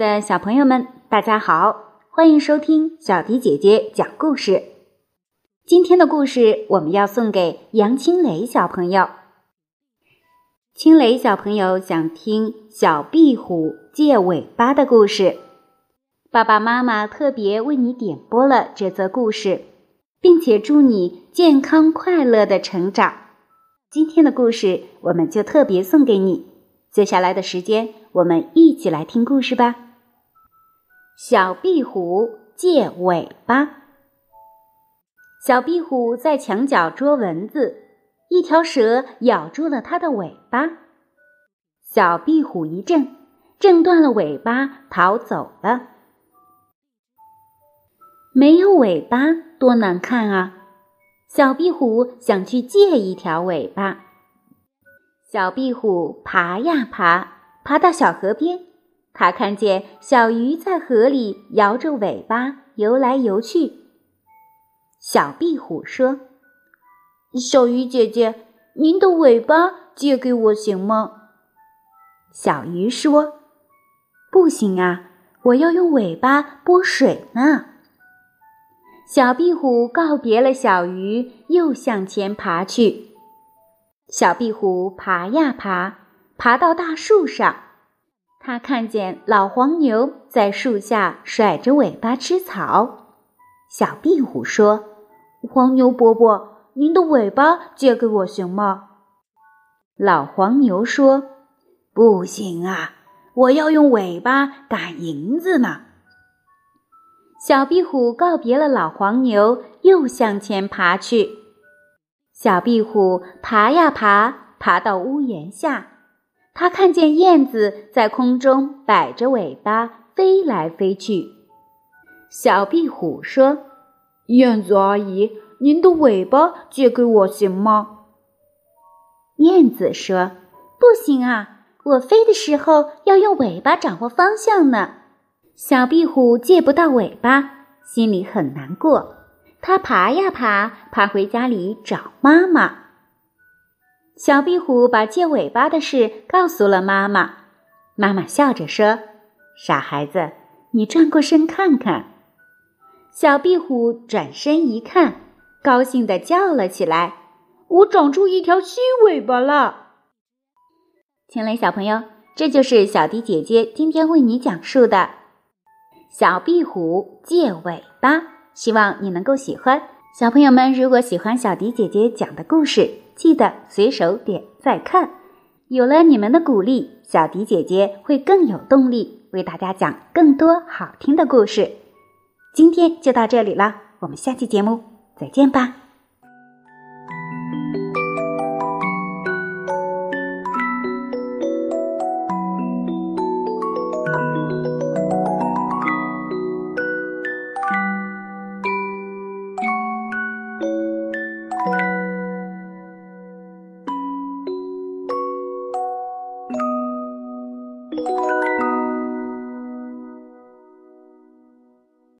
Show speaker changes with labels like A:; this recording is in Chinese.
A: 的小朋友们，大家好，欢迎收听小迪姐姐讲故事。今天的故事我们要送给杨青雷小朋友。青雷小朋友想听小壁虎借尾巴的故事，爸爸妈妈特别为你点播了这则故事，并且祝你健康快乐的成长。今天的故事我们就特别送给你。接下来的时间，我们一起来听故事吧。小壁虎借尾巴。小壁虎在墙角捉蚊子，一条蛇咬住了它的尾巴。小壁虎一挣，挣断了尾巴，逃走了。没有尾巴多难看啊！小壁虎想去借一条尾巴。小壁虎爬呀爬，爬到小河边，它看见小鱼在河里摇着尾巴游来游去。小壁虎说：“小鱼姐姐，您的尾巴借给我行吗？”小鱼说：“不行啊，我要用尾巴拨水呢。”小壁虎告别了小鱼，又向前爬去。小壁虎爬呀爬，爬到大树上，它看见老黄牛在树下甩着尾巴吃草。小壁虎说：“黄牛伯伯，您的尾巴借给我行吗？”老黄牛说：“不行啊，我要用尾巴赶银子呢。”小壁虎告别了老黄牛，又向前爬去。小壁虎爬呀爬，爬到屋檐下，它看见燕子在空中摆着尾巴飞来飞去。小壁虎说：“燕子阿姨，您的尾巴借给我行吗？”燕子说：“不行啊，我飞的时候要用尾巴掌握方向呢。”小壁虎借不到尾巴，心里很难过。它爬呀爬，爬回家里找妈妈。小壁虎把借尾巴的事告诉了妈妈。妈妈笑着说：“傻孩子，你转过身看看。”小壁虎转身一看，高兴地叫了起来：“我长出一条新尾巴了！”青雷小朋友，这就是小迪姐姐今天为你讲述的《小壁虎借尾巴》。希望你能够喜欢，小朋友们，如果喜欢小迪姐姐讲的故事，记得随手点再看。有了你们的鼓励，小迪姐姐会更有动力为大家讲更多好听的故事。今天就到这里了，我们下期节目再见吧。